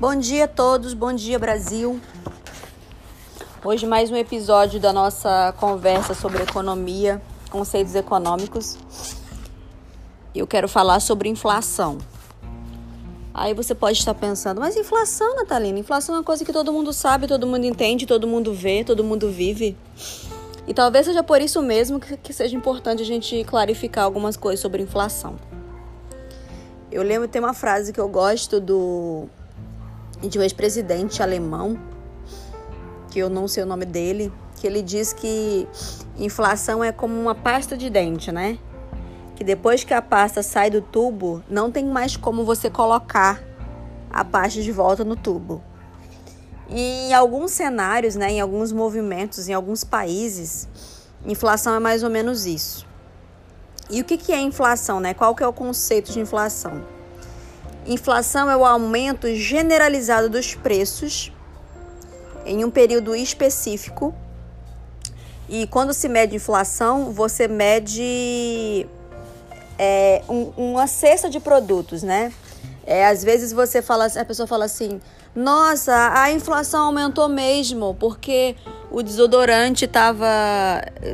Bom dia a todos, bom dia Brasil. Hoje mais um episódio da nossa conversa sobre economia, conceitos econômicos. Eu quero falar sobre inflação. Aí você pode estar pensando, mas inflação, Natalina, inflação é uma coisa que todo mundo sabe, todo mundo entende, todo mundo vê, todo mundo vive. E talvez seja por isso mesmo que, que seja importante a gente clarificar algumas coisas sobre inflação. Eu lembro, tem uma frase que eu gosto do de um ex-presidente alemão, que eu não sei o nome dele, que ele diz que inflação é como uma pasta de dente, né? Que depois que a pasta sai do tubo, não tem mais como você colocar a pasta de volta no tubo. E em alguns cenários, né, em alguns movimentos, em alguns países, inflação é mais ou menos isso. E o que, que é inflação, né? Qual que é o conceito de inflação? Inflação é o aumento generalizado dos preços em um período específico. E quando se mede inflação, você mede é, um, uma cesta de produtos, né? É, às vezes você fala, a pessoa fala assim: Nossa, a inflação aumentou mesmo, porque o desodorante estava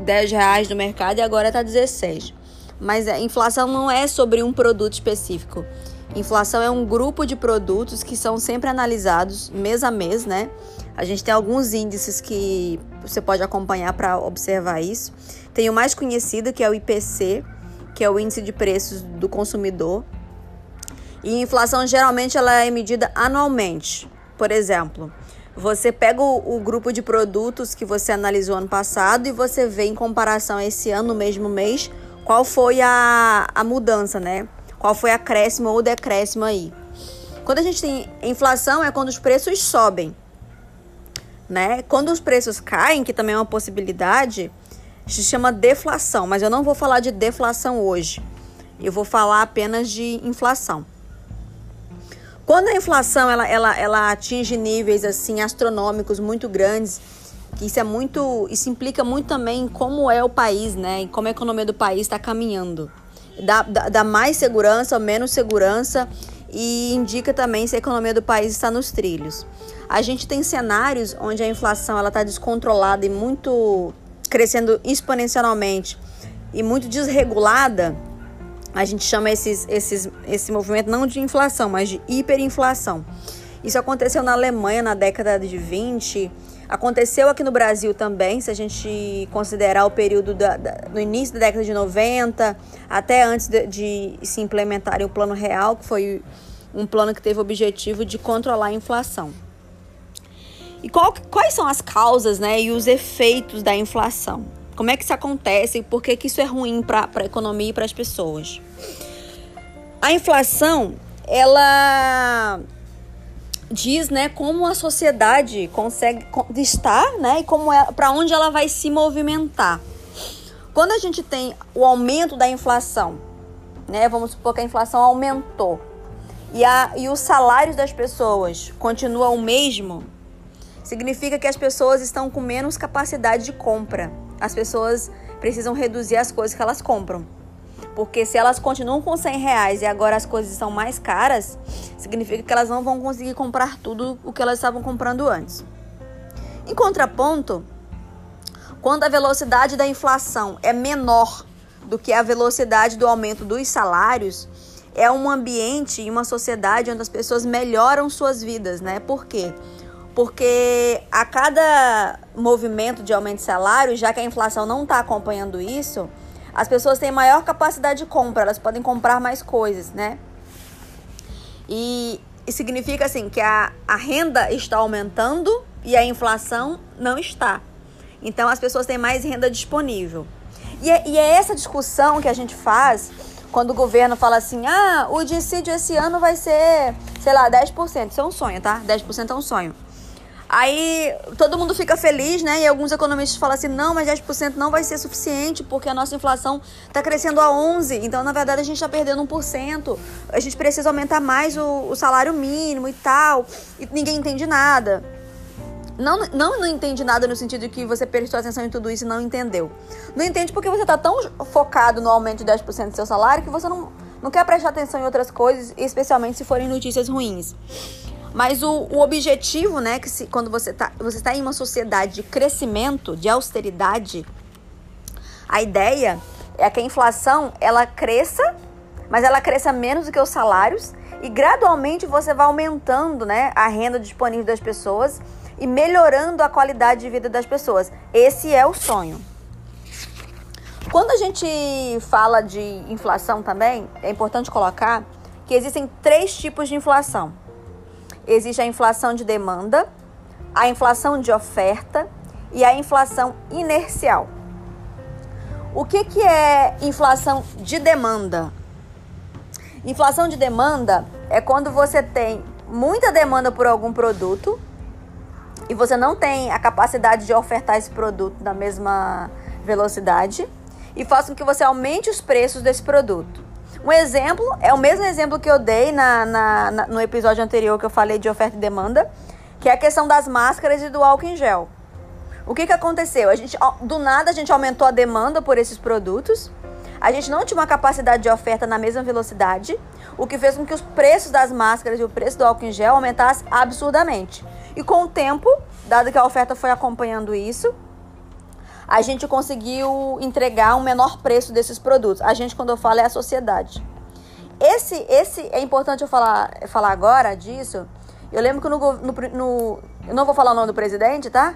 10 reais no mercado e agora está 16. Mas a inflação não é sobre um produto específico. Inflação é um grupo de produtos que são sempre analisados mês a mês, né? A gente tem alguns índices que você pode acompanhar para observar isso. Tem o mais conhecido, que é o IPC, que é o índice de preços do consumidor. E inflação geralmente ela é medida anualmente. Por exemplo, você pega o, o, grupo de produtos que você analisou ano passado e você vê em comparação a esse ano, no mesmo mês, qual foi a, a mudança, né? Qual foi acréscimo ou decréscimo aí. Quando a gente tem inflação é quando os preços sobem, né? Quando os preços caem, que também é uma possibilidade, se chama deflação, mas eu não vou falar de deflação hoje. Eu vou falar apenas de inflação. Quando a inflação ela, ela, ela atinge níveis assim astronômicos muito grandes, que isso é muito, isso implica muito também em como é o país, né? E como a economia do país está caminhando. Dá, dá, dá mais segurança ou menos segurança e indica também se a economia do país está nos trilhos. A gente tem cenários onde a inflação ela está descontrolada e muito crescendo exponencialmente e muito desregulada. A gente chama esses, esses, esse movimento não de inflação, mas de hiperinflação. Isso aconteceu na Alemanha na década de 20 Aconteceu aqui no Brasil também, se a gente considerar o período da, da, no início da década de 90, até antes de, de se implementar o Plano Real, que foi um plano que teve o objetivo de controlar a inflação. E qual, quais são as causas né, e os efeitos da inflação? Como é que isso acontece e por que, que isso é ruim para a economia e para as pessoas? A inflação, ela diz, né, como a sociedade consegue estar, né, e como é, para onde ela vai se movimentar. Quando a gente tem o aumento da inflação, né, vamos supor que a inflação aumentou e, a, e os salários das pessoas continuam o mesmo, significa que as pessoas estão com menos capacidade de compra. As pessoas precisam reduzir as coisas que elas compram. Porque se elas continuam com 100 reais e agora as coisas são mais caras, significa que elas não vão conseguir comprar tudo o que elas estavam comprando antes. Em contraponto, quando a velocidade da inflação é menor do que a velocidade do aumento dos salários, é um ambiente e uma sociedade onde as pessoas melhoram suas vidas, né? Por quê? Porque a cada movimento de aumento de salário, já que a inflação não está acompanhando isso, as pessoas têm maior capacidade de compra, elas podem comprar mais coisas, né? E, e significa assim que a, a renda está aumentando e a inflação não está. Então as pessoas têm mais renda disponível. E é, e é essa discussão que a gente faz quando o governo fala assim: ah, o dissídio esse ano vai ser, sei lá, 10%. Isso é um sonho, tá? 10% é um sonho. Aí todo mundo fica feliz, né? E alguns economistas falam assim: não, mas 10% não vai ser suficiente, porque a nossa inflação está crescendo a 11%. Então, na verdade, a gente está perdendo 1%. A gente precisa aumentar mais o, o, salário mínimo e tal. E ninguém entende nada. Não, não, não entende nada no sentido de que você prestou atenção em tudo isso e não entendeu. Não entende porque você está tão focado no aumento de 10% do seu salário que você não, não quer prestar atenção em outras coisas, especialmente se forem notícias ruins. Mas o, o objetivo, né, que se, quando você está você tá em uma sociedade de crescimento, de austeridade, a ideia é que a inflação ela cresça, mas ela cresça menos do que os salários e gradualmente você vai aumentando, né, a renda disponível das pessoas e melhorando a qualidade de vida das pessoas. Esse é o sonho. Quando a gente fala de inflação também, é importante colocar que existem três tipos de inflação existe a inflação de demanda, a inflação de oferta e a inflação inercial. O que, que é inflação de demanda? Inflação de demanda é quando você tem muita demanda por algum produto e você não tem a capacidade de ofertar esse produto na mesma velocidade e faz com que você aumente os preços desse produto. Um exemplo é o mesmo exemplo que eu dei na, na, na, no episódio anterior que eu falei de oferta e demanda, que é a questão das máscaras e do álcool em gel. O que, que aconteceu? A gente, do nada a gente aumentou a demanda por esses produtos. A gente não tinha uma capacidade de oferta na mesma velocidade, o que fez com que os preços das máscaras e o preço do álcool em gel aumentassem absurdamente. E com o tempo, dado que a oferta foi acompanhando isso, a gente conseguiu entregar um menor preço desses produtos. A gente, quando eu falo, é a sociedade. Esse, esse é importante eu falar, falar agora disso. Eu lembro que no, no, no Eu não vou falar o nome do presidente, tá?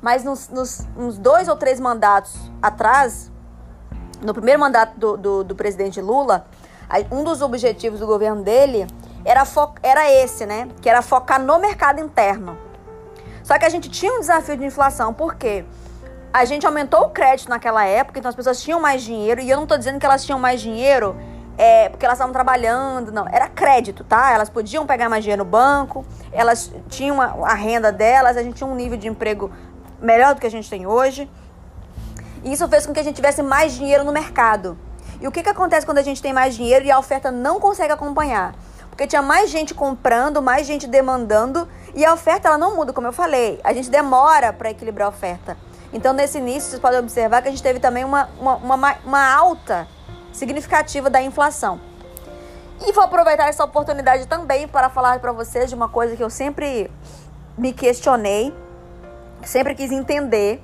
Mas nos, nos, nos dois ou três mandatos atrás, no primeiro mandato do, do, do presidente Lula, um dos objetivos do governo dele era, era esse, né? Que era focar no mercado interno. Só que a gente tinha um desafio de inflação, por quê? Porque a gente aumentou o crédito naquela época, então as pessoas tinham mais dinheiro. E eu não tô dizendo que elas tinham mais dinheiro é, porque elas estavam trabalhando, não. Era crédito, tá? Elas podiam pegar mais dinheiro no banco, elas tinham a, a renda delas, a gente tinha um nível de emprego melhor do que a gente tem hoje. E isso fez com que a gente tivesse mais dinheiro no mercado. E o que, que acontece quando a gente tem mais dinheiro e a oferta não consegue acompanhar? Porque tinha mais gente comprando, mais gente demandando e a oferta ela não muda, como eu falei. A gente demora para equilibrar a oferta. Então, nesse início, vocês podem observar que a gente teve também uma, uma, uma, uma alta significativa da inflação. E vou aproveitar essa oportunidade também para falar para vocês de uma coisa que eu sempre me questionei, sempre quis entender.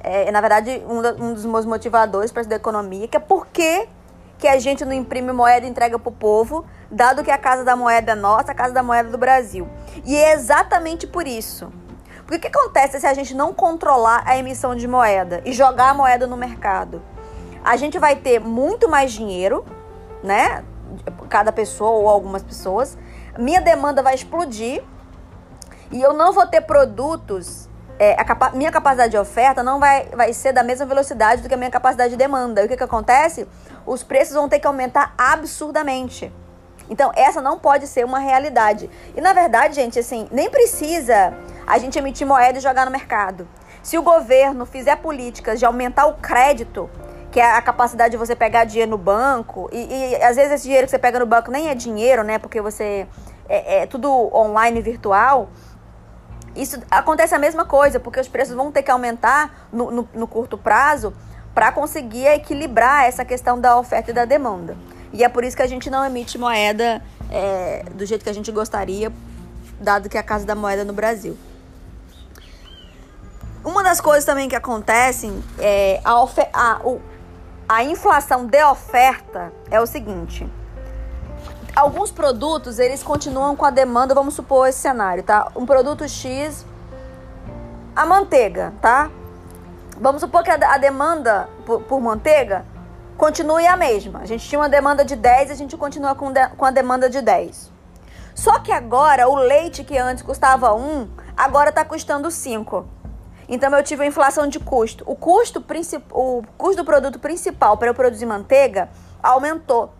É, na verdade, um, da, um dos meus motivadores para estudar economia, que é por que, que a gente não imprime moeda e entrega para o povo, dado que a Casa da Moeda é nossa, a Casa da Moeda é do Brasil. E é exatamente por isso porque o que acontece se a gente não controlar a emissão de moeda e jogar a moeda no mercado? A gente vai ter muito mais dinheiro, né? Cada pessoa ou algumas pessoas. Minha demanda vai explodir e eu não vou ter produtos. É, capa minha capacidade de oferta não vai, vai ser da mesma velocidade do que a minha capacidade de demanda. E o que, que acontece? Os preços vão ter que aumentar absurdamente. Então, essa não pode ser uma realidade. E na verdade, gente, assim, nem precisa a gente emitir moeda e jogar no mercado. Se o governo fizer políticas de aumentar o crédito, que é a capacidade de você pegar dinheiro no banco, e, e às vezes esse dinheiro que você pega no banco nem é dinheiro, né? Porque você é, é tudo online virtual. Isso acontece a mesma coisa, porque os preços vão ter que aumentar no, no, no curto prazo para conseguir equilibrar essa questão da oferta e da demanda. E é por isso que a gente não emite moeda é, do jeito que a gente gostaria, dado que é a casa da moeda no Brasil. Uma das coisas também que acontecem é a, a, o, a inflação de oferta é o seguinte. Alguns produtos, eles continuam com a demanda, vamos supor esse cenário, tá? Um produto X, a manteiga, tá? Vamos supor que a, a demanda por, por, manteiga continue a mesma. A gente tinha uma demanda de 10, a gente continua com, de, com a demanda de 10. Só que agora, o leite que antes custava 1, agora está custando 5. Então eu tive a inflação de custo. O custo, o custo do produto principal para eu produzir manteiga aumentou.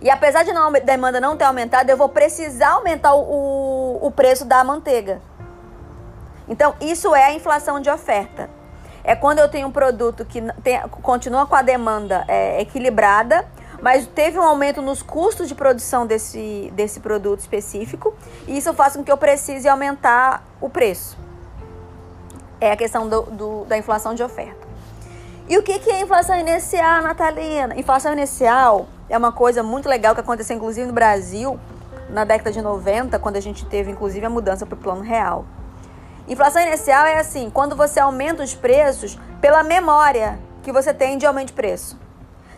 E apesar de não, a demanda não ter aumentado, eu vou precisar aumentar o, o, o preço da manteiga. Então, isso é a inflação de oferta. É quando eu tenho um produto que tem, continua com a demanda é, equilibrada, mas teve um aumento nos custos de produção desse, desse produto específico, e isso faz com que eu precise aumentar o preço é a questão do, do, da inflação de oferta. E o que, que é inflação inicial, Natalina? Inflação inicial é uma coisa muito legal que aconteceu inclusive no Brasil na década de 90, quando a gente teve inclusive a mudança para o plano real. Inflação inicial é assim, quando você aumenta os preços pela memória que você tem de aumento de preço.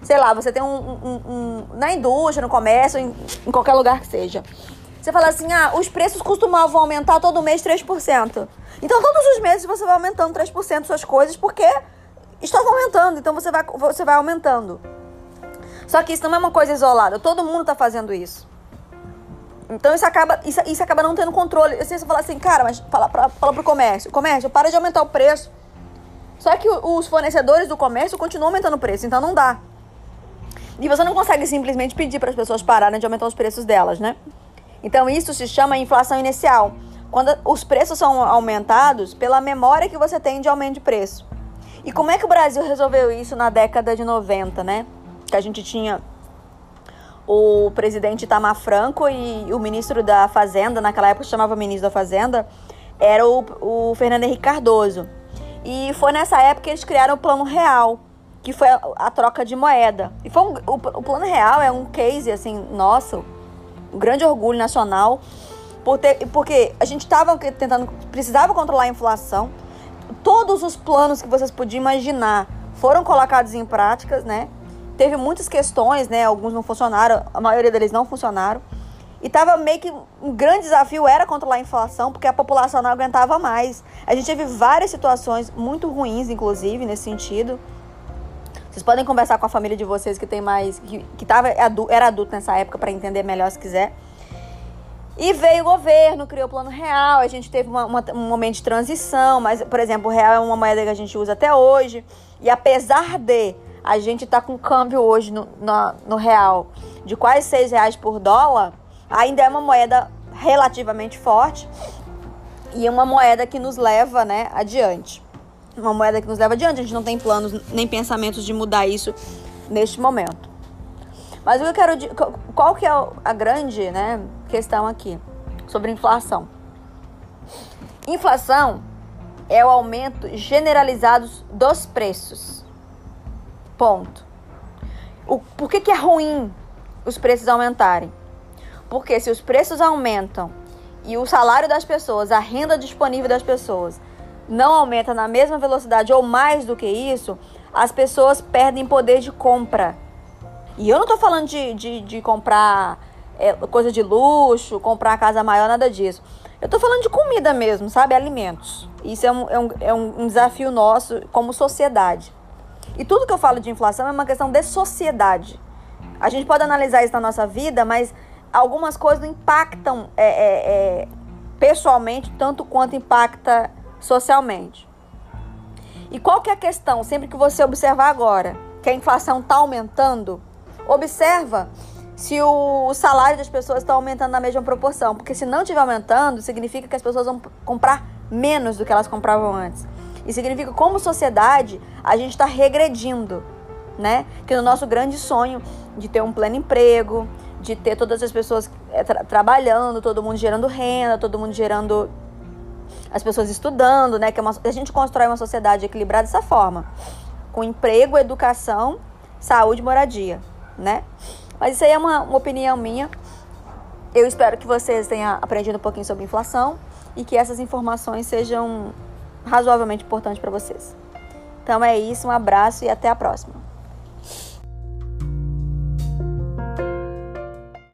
Sei lá, você tem um, um, um na indústria, no comércio, em, em qualquer lugar que seja. Você fala assim, ah, os preços costumavam aumentar todo mês 3%. Então, todos os meses você vai aumentando 3% suas coisas porque estava aumentando. Então, você vai, você vai aumentando. Só que isso não é uma coisa isolada. Todo mundo está fazendo isso. Então isso acaba, isso, isso acaba não tendo controle. Assim, você fala assim, cara, mas fala, pra, fala pro comércio. Comércio, para de aumentar o preço. Só que os fornecedores do comércio continuam aumentando o preço, então não dá. E você não consegue simplesmente pedir para as pessoas pararem de aumentar os preços delas, né? Então isso se chama inflação inicial. Quando os preços são aumentados pela memória que você tem de aumento de preço. E como é que o Brasil resolveu isso na década de 90, né? Que a gente tinha o presidente Itamar Franco e o ministro da Fazenda, naquela época chamava ministro da Fazenda, era o, o Fernando Henrique Cardoso. E foi nessa época que eles criaram o Plano Real, que foi a, a troca de moeda. E foi um, o, o Plano Real é um case, assim, nosso, um grande orgulho nacional, por ter, porque a gente estava tentando, precisava controlar a inflação. Todos os planos que vocês podiam imaginar foram colocados em práticas, né? teve muitas questões, né? Alguns não funcionaram, a maioria deles não funcionaram. E tava meio que um grande desafio era controlar a inflação, porque a população não aguentava mais. A gente teve várias situações muito ruins, inclusive, nesse sentido. Vocês podem conversar com a família de vocês que tem mais. que, que tava, era adulto nessa época para entender melhor se quiser. E veio o governo, criou o plano real, a gente teve uma, uma, um momento de transição, mas, por exemplo, o real é uma moeda que a gente usa até hoje. E apesar de a gente está com câmbio hoje no, no, no, real de quase 6 reais por dólar, ainda é uma moeda relativamente forte e uma moeda que nos leva né, adiante. Uma moeda que nos leva adiante, a gente não tem planos nem pensamentos de mudar isso neste momento. Mas eu quero. Qual que é a grande né, questão aqui sobre inflação? Inflação é o aumento generalizado dos preços Ponto. O, por que, que é ruim os preços aumentarem? Porque se os preços aumentam e o salário das pessoas, a renda disponível das pessoas, não aumenta na mesma velocidade ou mais do que isso, as pessoas perdem poder de compra. E eu não tô falando de, de, de comprar é, coisa de luxo, comprar casa maior, nada disso. Eu tô falando de comida mesmo, sabe? Alimentos. Isso é um, é um, é um desafio nosso como sociedade. E tudo que eu falo de inflação é uma questão de sociedade. A gente pode analisar isso na nossa vida, mas algumas coisas não impactam é, é, é, pessoalmente tanto quanto impacta socialmente. E qual que é a questão? Sempre que você observar agora que a inflação está aumentando, observa se o salário das pessoas está aumentando na mesma proporção. Porque se não estiver aumentando, significa que as pessoas vão comprar menos do que elas compravam antes. E significa como sociedade a gente está regredindo, né? Que no nosso grande sonho de ter um pleno emprego, de ter todas as pessoas eh, tra trabalhando, todo mundo gerando renda, todo mundo gerando as pessoas estudando, né? Que é uma, a gente constrói uma sociedade equilibrada dessa forma, com emprego, educação, saúde, moradia, né? Mas isso aí é uma, uma opinião minha. Eu espero que vocês tenham aprendido um pouquinho sobre inflação e que essas informações sejam razoavelmente importante para vocês. Então é isso, um abraço e até a próxima.